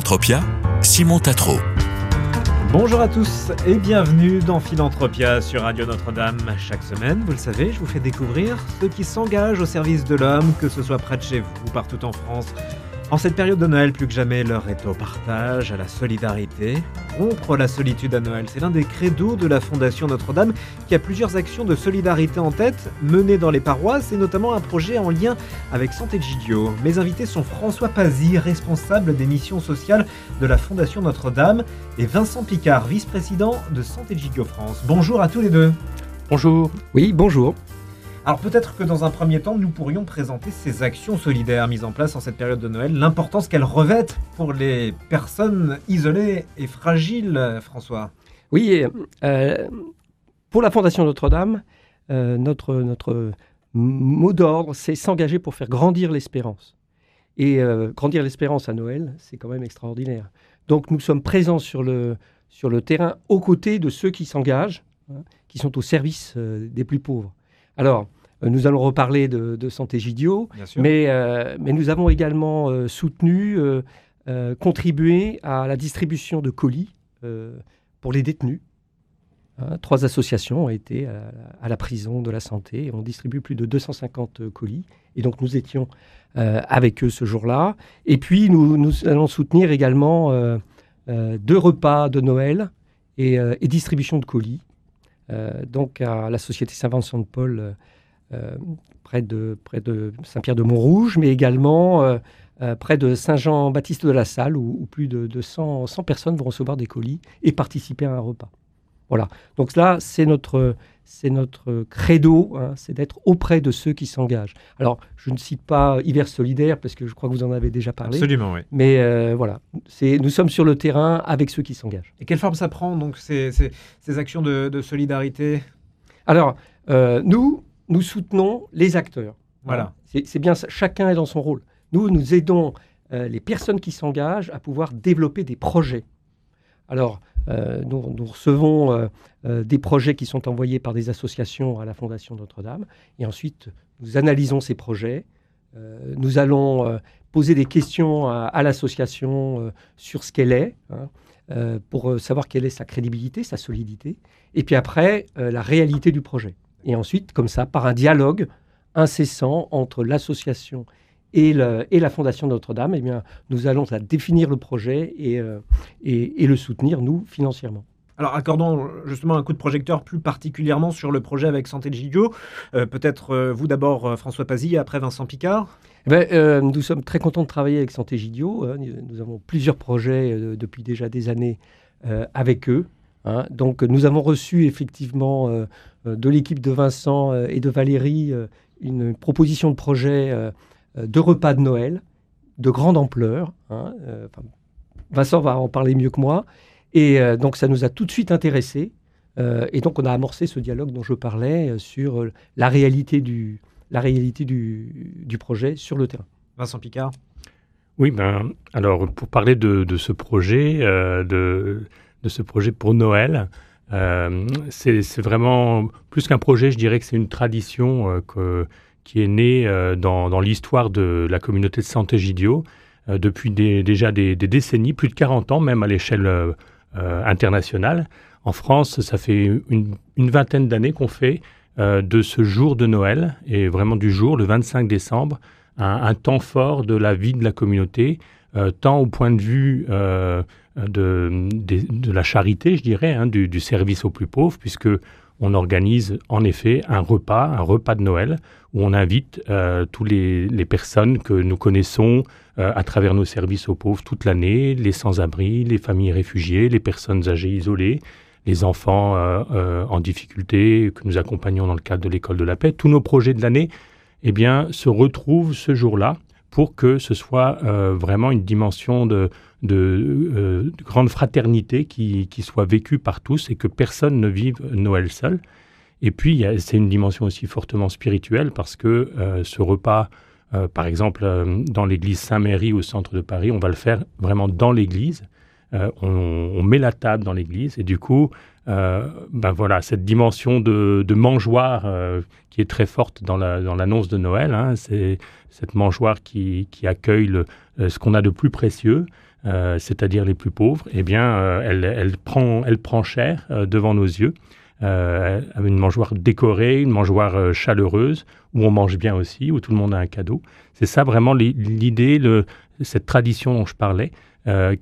Philanthropia, Simon Tatro. Bonjour à tous et bienvenue dans Philanthropia sur Radio Notre-Dame. Chaque semaine, vous le savez, je vous fais découvrir ceux qui s'engagent au service de l'homme, que ce soit près de chez vous ou partout en France. En cette période de Noël, plus que jamais, l'heure est au partage, à la solidarité. Rompre la solitude à Noël, c'est l'un des credos de la Fondation Notre-Dame qui a plusieurs actions de solidarité en tête, menées dans les paroisses et notamment un projet en lien avec Santé Gidio. Mes invités sont François Pazzi, responsable des missions sociales de la Fondation Notre-Dame, et Vincent Picard, vice-président de Santé Gidio France. Bonjour à tous les deux. Bonjour. Oui, bonjour. Alors peut-être que dans un premier temps, nous pourrions présenter ces actions solidaires mises en place en cette période de Noël, l'importance qu'elles revêtent pour les personnes isolées et fragiles, François. Oui, euh, pour la Fondation Notre-Dame, euh, notre, mot d'ordre, c'est s'engager pour faire grandir l'espérance. Et euh, grandir l'espérance à Noël, c'est quand même extraordinaire. Donc nous sommes présents sur le, sur le terrain aux côtés de ceux qui s'engagent, hein, qui sont au service des plus pauvres. Alors, euh, nous allons reparler de, Santé Gidio, mais, euh, mais, nous avons également euh, soutenu, contribué à la distribution de colis pour les détenus. Hein, trois associations ont été à, la prison de la santé et ont distribué plus de 250 colis. Et donc nous étions avec eux ce jour-là. Et puis nous, nous, allons soutenir également deux repas de Noël et, et distribution de colis donc à la Société Saint-Vincent de Paul, euh, euh, près de, près de Saint-Pierre-de-Montrouge, mais également près de Saint-Jean-Baptiste de la Salle, où, plus de, 100, 100, personnes vont recevoir des colis et participer à un repas. Voilà. Donc là, c'est notre, c'est notre credo, hein, c'est d'être auprès de ceux qui s'engagent. Alors, je ne cite pas Hiver solidaire parce que je crois que vous en avez déjà parlé. Absolument, oui. Mais euh, voilà, nous sommes sur le terrain avec ceux qui s'engagent. Et quelle forme ça prend, donc, ces, ces, actions de, solidarité? Alors, euh, nous, nous soutenons les acteurs. Voilà. C'est, bien ça, chacun est dans son rôle. Nous, nous aidons euh, les personnes qui s'engagent à pouvoir développer des projets. Alors, euh, nous, recevons euh, euh, des projets qui sont envoyés par des associations à la Fondation Notre-Dame. Et ensuite, nous analysons ces projets. nous allons poser des questions à, l'association sur ce qu'elle est, hein, pour savoir quelle est sa crédibilité, sa solidité. Et puis après, la réalité du projet. Et ensuite, comme ça, par un dialogue incessant entre l'association et, la Fondation Notre-Dame, eh bien, nous allons définir le projet euh, et, et, le soutenir, nous, financièrement. Alors, accordons justement un coup de projecteur plus particulièrement sur le projet avec Santé Gidio. Euh, peut-être euh, vous d'abord, François Pazzi, après Vincent Picard eh ben, Nous sommes très contents de travailler avec Santé Gidio. Hein. Nous avons plusieurs projets depuis déjà des années avec eux. Hein. Donc, nous avons reçu effectivement de l'équipe de Vincent et de Valérie une proposition de projet euh, de repas de Noël de grande ampleur. Hein, euh, Vincent va en parler mieux que moi. Et euh, donc, ça nous a tout de suite intéressés. et donc, on a amorcé ce dialogue dont je parlais sur la réalité, du, la réalité du, projet sur le terrain. Vincent Picard Oui, ben, alors, pour parler de, ce projet, de, de, ce projet pour Noël, c'est vraiment plus qu'un projet, je dirais que c'est une tradition que qui est né euh, dans, l'histoire de la communauté de santé Gidio euh, depuis déjà des, décennies, plus de 40 ans même à l'échelle euh, internationale. En France, ça fait une, vingtaine d'années qu'on fait de ce jour de Noël, et vraiment du jour, le 25 décembre, un, temps fort de la vie de la communauté, tant au point de vue de, la charité, je dirais, hein, du, du, service aux plus pauvres, puisque on organise en effet un repas, un repas de Noël, où on invite euh, toutes les, personnes que nous connaissons euh, à travers nos services aux pauvres toute l'année, les sans-abri, les familles réfugiées, les personnes âgées isolées, les enfants euh, en difficulté que nous accompagnons dans le cadre de l'école de la paix. Tous nos projets de l'année eh bien, se retrouvent ce jour-là pour que ce soit vraiment une dimension de, de, grande fraternité qui, soit vécue par tous et que personne ne vive Noël seul. Et puis, c'est une dimension aussi fortement spirituelle parce que euh, ce repas, euh, par exemple, euh, dans l'église Saint-Méry au centre de Paris, on va le faire vraiment dans l'église. On, met la table dans l'église et du coup, ben voilà, cette dimension de, mangeoire qui est très forte dans l'annonce de Noël, hein, c'est cette mangeoire qui, accueille ce qu'on a de plus précieux. C'est-à-dire les plus pauvres, eh bien, elle, elle, prend, elle prend cher devant nos yeux. Euh, une mangeoire décorée, une mangeoire chaleureuse, où on mange bien aussi, où tout le monde a un cadeau. C'est ça vraiment l'idée, cette tradition dont je parlais,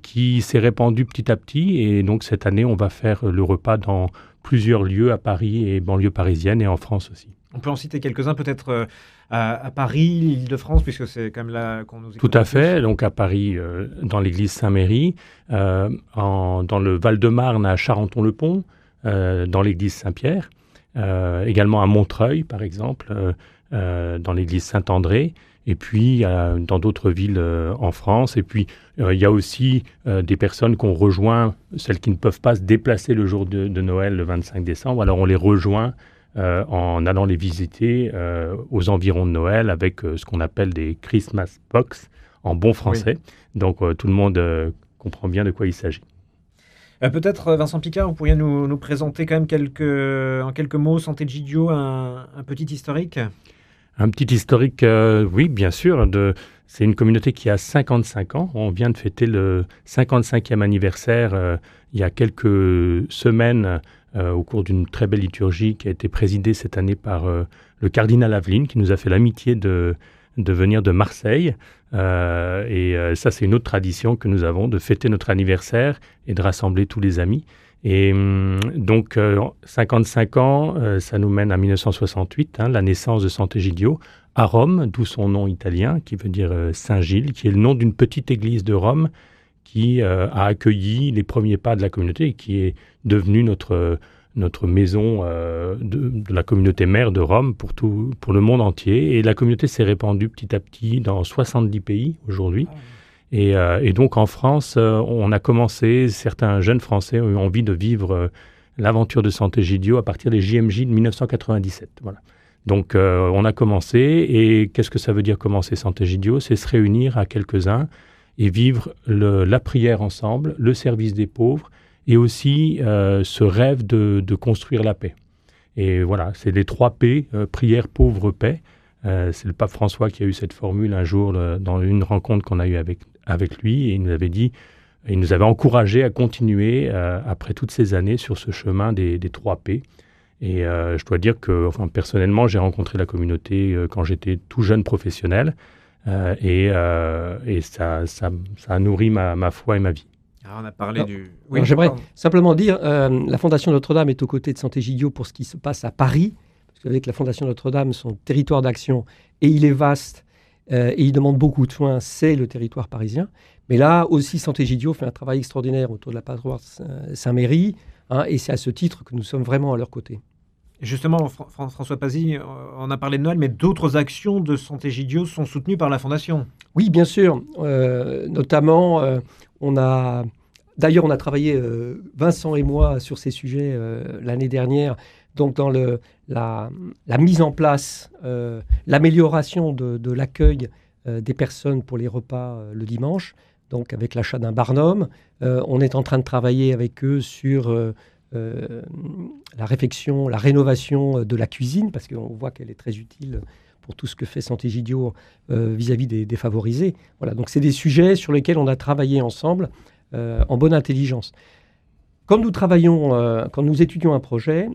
qui s'est répandue petit à petit. Et donc cette année, on va faire le repas dans plusieurs lieux à Paris et banlieue parisienne et en France aussi. On peut en citer quelques-uns, peut-être euh, à, Paris, l'Île-de-France, puisque c'est quand même là qu'on nous écoute. Tout à fait. Donc à Paris, euh, dans l'église Saint-Méry, euh, dans le Val-de-Marne, à Charenton-le-Pont, dans l'église Saint-Pierre, également à Montreuil, par exemple, dans l'église Saint-André, et puis dans d'autres villes en France. Et puis il y a aussi des personnes qu'on rejoint, celles qui ne peuvent pas se déplacer le jour de, de Noël, le 25 décembre. Alors on les rejoint euh, en allant les visiter euh, aux environs de Noël avec euh, ce qu'on appelle des Christmas box en bon français. Donc tout le monde comprend bien de quoi il s'agit. Peut-être, Vincent Picard, vous pourriez nous, présenter quand même quelques, en quelques mots, Santé Gidio, un, un petit historique? Un petit historique, oui, bien sûr. c'est une communauté qui a 55 ans. On vient de fêter le 55e anniversaire il y a quelques semaines euh, au cours d'une très belle liturgie qui a été présidée cette année par euh, le cardinal Aveline, qui nous a fait l'amitié de, venir de Marseille. Euh, et ça, c'est une autre tradition que nous avons, de fêter notre anniversaire et de rassembler tous les amis. Et hum, donc, 55 ans, ça nous mène à 1968, hein, la naissance de Sant'Egidio, à Rome, d'où son nom italien, qui veut dire Saint-Gilles, qui est le nom d'une petite église de Rome qui euh, a accueilli les premiers pas de la communauté et qui est devenue notre, notre maison euh, de, la communauté mère de Rome pour, tout, pour le monde entier. Et la communauté s'est répandue petit à petit dans 70 pays aujourd'hui. Ah et, euh, et, donc en France, on a commencé, certains jeunes Français ont eu envie de vivre l'aventure de Sant'Egidio à partir des JMJ de 1997. Voilà. Donc on a commencé, et qu'est-ce que ça veut dire commencer Sant'Egidio? C'est se réunir à quelques-uns et vivre la prière ensemble, le service des pauvres et aussi euh, ce rêve de, construire la paix. Et voilà, c'est les trois P, euh, prière, pauvre, paix. Euh, c'est le pape François qui a eu cette formule un jour dans une rencontre qu'on a eue avec, lui et il nous avait dit, il nous avait encouragé à continuer après toutes ces années sur ce chemin des, des trois P. Et je dois dire que, enfin, personnellement, j'ai rencontré la communauté quand j'étais tout jeune professionnel. Euh, et, euh, et ça, ça, ça, a nourri ma, ma, foi et ma vie. Alors ah, on a parlé du. Oui, J'aimerais simplement dire, euh, la Fondation Notre-Dame est aux côtés de Santé Gidio pour ce qui se passe à Paris, parce qu'avec la Fondation Notre-Dame, son territoire d'action, et il est vaste, et il demande beaucoup de soins, c'est le territoire parisien. Mais là aussi, Santé Gidio fait un travail extraordinaire autour de la paroisse Saint-Méry, hein, et c'est à ce titre que nous sommes vraiment à leur côté. Justement, François Pazzi, euh, on a parlé de Noël, mais d'autres actions de Santé Gidio sont soutenues par la Fondation. Oui, bien sûr. Euh, notamment, euh, on a. D'ailleurs, on a travaillé, Vincent et moi, sur ces sujets l'année dernière. Donc, dans le, la, mise en place, l'amélioration de, l'accueil des personnes pour les repas le dimanche, donc avec l'achat d'un barnum. on est en train de travailler avec eux sur euh, la réflexion, la rénovation de la cuisine, parce qu'on voit qu'elle est très utile pour tout ce que fait Santé Gidio euh, vis-à-vis des défavorisés. Voilà, donc c'est des sujets sur lesquels on a travaillé ensemble euh, en bonne intelligence. Quand nous travaillons, quand nous étudions un projet,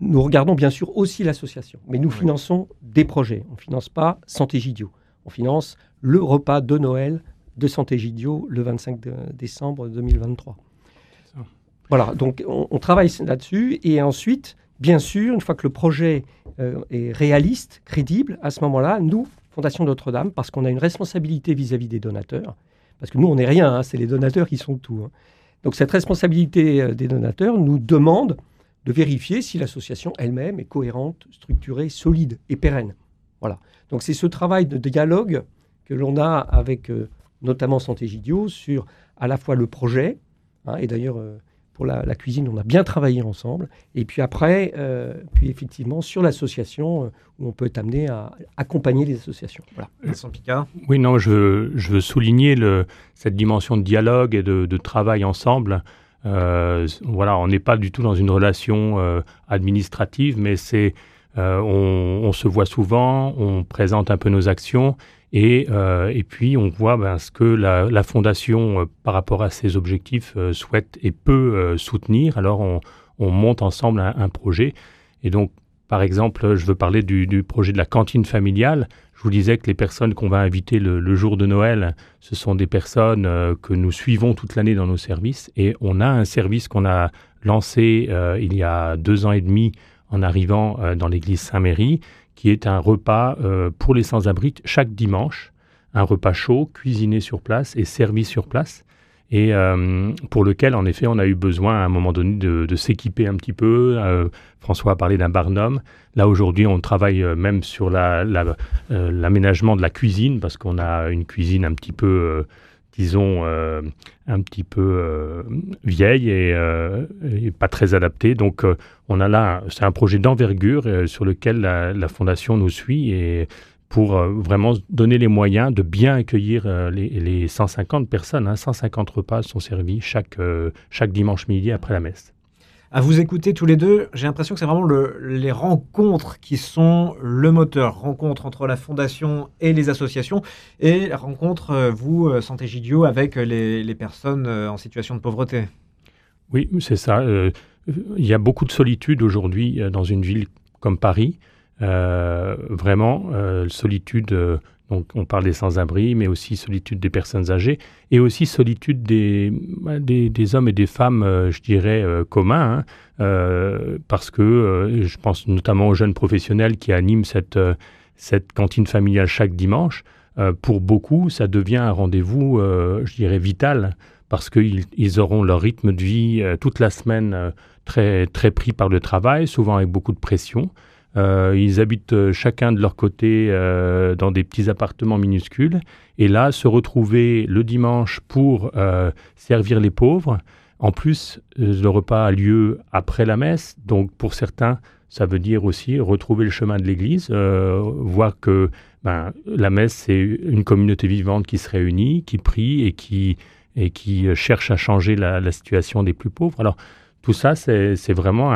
nous regardons bien sûr aussi l'association, mais nous finançons des projets. On ne finance pas Santé Gidio. On finance le repas de Noël de Santé Gidio le 25 décembre 2023. Voilà, donc on, travaille là-dessus et ensuite, bien sûr, une fois que le projet euh, est réaliste, crédible, à ce moment-là, nous, Fondation Notre-Dame, parce qu'on a une responsabilité vis-à-vis des donateurs, parce que nous, on n'est rien, hein, c'est les donateurs qui sont tout. Hein. Donc cette responsabilité euh, des donateurs nous demande de vérifier si l'association elle-même est cohérente, structurée, solide et pérenne. Voilà. Donc c'est ce travail de dialogue que l'on a avec euh, notamment Santé Gidio sur à la fois le projet, hein, et d'ailleurs pour la, cuisine, on a bien travaillé ensemble. Et puis après, euh, puis effectivement, sur l'association, euh, où on peut être amené à accompagner les associations. Voilà. Vincent Picard Oui, non, je, je veux souligner le, cette dimension de dialogue et de, travail ensemble. Euh, voilà, on n'est pas du tout dans une relation administrative, mais c'est on, se voit souvent, on présente un peu nos actions et, et puis on voit ben, ce que la, fondation, par rapport à ses objectifs, souhaite et peut soutenir. Alors on, monte ensemble un, projet. Et donc, par exemple, je veux parler du, projet de la cantine familiale. Je vous disais que les personnes qu'on va inviter le, jour de Noël, ce sont des personnes euh, que nous suivons toute l'année dans nos services. Et on a un service qu'on a lancé euh, il y a deux ans et demi en arrivant euh, dans l'église Saint-Méry, qui est un repas pour les sans-abri chaque dimanche. Un repas chaud, cuisiné sur place et servi sur place et euh, pour lequel, en effet, on a eu besoin à un moment donné de, s'équiper un petit peu. Euh, François a parlé d'un barnum. Là, aujourd'hui, on travaille euh, même sur l'aménagement la, de la cuisine, parce qu'on a une cuisine un petit peu, disons, un petit peu vieille et, et, pas très adaptée. Donc, on a là, c'est un projet d'envergure sur lequel la, Fondation nous suit et pour euh, vraiment donner les moyens de bien accueillir euh, les, 150 personnes. 150 hein. repas sont servis chaque, euh, chaque dimanche midi après la messe. À vous écouter tous les deux, j'ai l'impression que c'est vraiment le, les rencontres qui sont le moteur. Rencontres entre la fondation et les associations et rencontre, vous, Santé Gidio, avec les, les, personnes en situation de pauvreté. Oui, c'est ça. il y a beaucoup de solitude aujourd'hui dans une ville comme Paris. Euh, vraiment, euh, solitude, euh, donc on parle des sans-abri, mais aussi solitude des personnes âgées, et aussi solitude des, bah, des, hommes et des femmes, je dirais, communs, hein, parce que je pense notamment aux jeunes professionnels qui animent cette, cette cantine familiale chaque dimanche. pour beaucoup, ça devient un rendez-vous, je dirais, vital, parce qu'ils ils auront leur rythme de vie toute la semaine très, très pris par le travail, souvent avec beaucoup de pression. Euh, ils habitent euh, chacun de leur côté euh, dans des petits appartements minuscules. Et là, se retrouver le dimanche pour servir les pauvres. En plus, le repas a lieu après la messe. Donc, pour certains, ça veut dire aussi retrouver le chemin de l'Église, voir que ben, la messe, c'est une communauté vivante qui se réunit, qui prie et qui, et qui cherche à changer la, situation des plus pauvres. Alors, tout ça, c'est vraiment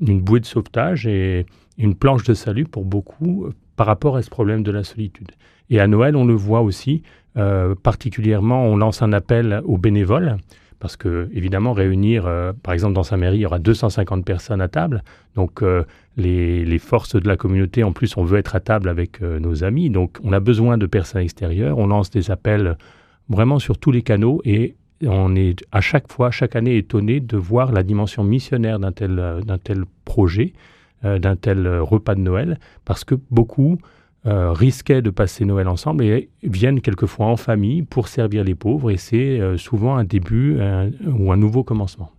une bouée de sauvetage et, une planche de salut pour beaucoup euh, par rapport à ce problème de la solitude. Et à Noël, on le voit aussi, euh, particulièrement, on lance un appel aux bénévoles, parce que, évidemment, réunir, euh, par exemple, dans sa mairie, il y aura 250 personnes à table. Donc, les, forces de la communauté, en plus, on veut être à table avec nos amis. Donc, on a besoin de personnes extérieures. On lance des appels vraiment sur tous les canaux et on est à chaque fois, chaque année, étonné de voir la dimension missionnaire d'un tel, tel projet d'un tel euh, repas de Noël, parce que beaucoup euh, risquaient de passer Noël ensemble et viennent quelquefois en famille pour servir les pauvres, et c'est souvent un début ou un nouveau commencement.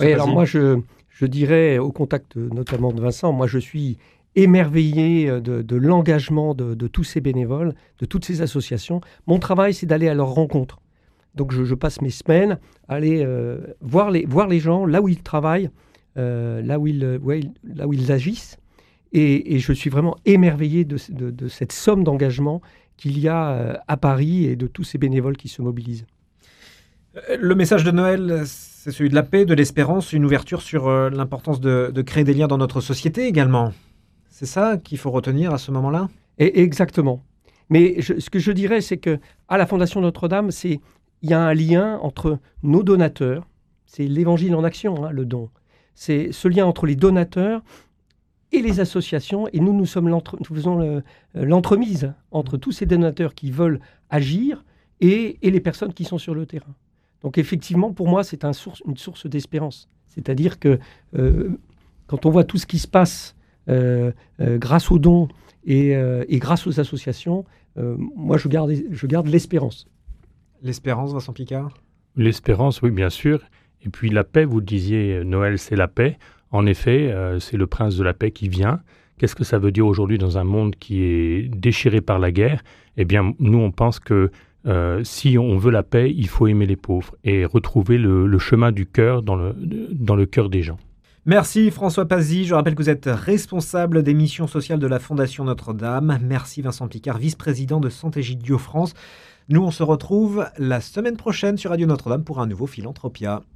alors moi, je, je dirais, au contact notamment de Vincent, moi je suis émerveillé de, l'engagement de, tous ces bénévoles, de toutes ces associations. Mon travail, c'est d'aller à leur rencontre. Donc je, passe mes semaines à aller voir, les, voir les gens là où ils travaillent, euh, là, où ils, là où ils agissent. Et, je suis vraiment émerveillé de, cette somme d'engagement qu'il y a euh, à Paris et de tous ces bénévoles qui se mobilisent. Euh, le message de Noël, c'est celui de la paix, de l'espérance, une ouverture sur l'importance de, créer des liens dans notre société également. C'est ça qu'il faut retenir à ce moment-là? Exactement. Mais ce que je dirais, c'est que à la Fondation Notre-Dame, c'est il y a un lien entre nos donateurs, c'est l'évangile en action, hein, le don, c'est ce lien entre les donateurs et les associations. Et nous, nous, sommes nous faisons euh, l'entremise entre tous ces donateurs qui veulent agir et, les personnes qui sont sur le terrain. Donc effectivement, pour moi, c'est un source, une source d'espérance. C'est-à-dire que euh, quand on voit tout ce qui se passe euh, grâce aux dons et, et, grâce aux associations, moi, je garde, je garde l'espérance. L'espérance, Vincent Picard? L'espérance, oui, bien sûr. Et puis la paix, vous disiez, Noël, c'est la paix. En effet, euh, c'est le prince de la paix qui vient. Qu'est-ce que ça veut dire aujourd'hui dans un monde qui est déchiré par la guerre? Eh bien, nous, on pense que euh, si on veut la paix, il faut aimer les pauvres et retrouver le, chemin du cœur dans le, le cœur des gens. Merci François Pazzi. Je rappelle que vous êtes responsable des missions sociales de la Fondation Notre-Dame. Merci Vincent Picard, vice-président de Santé Gidio France. Nous, on se retrouve la semaine prochaine sur Radio Notre-Dame pour un nouveau Philanthropia.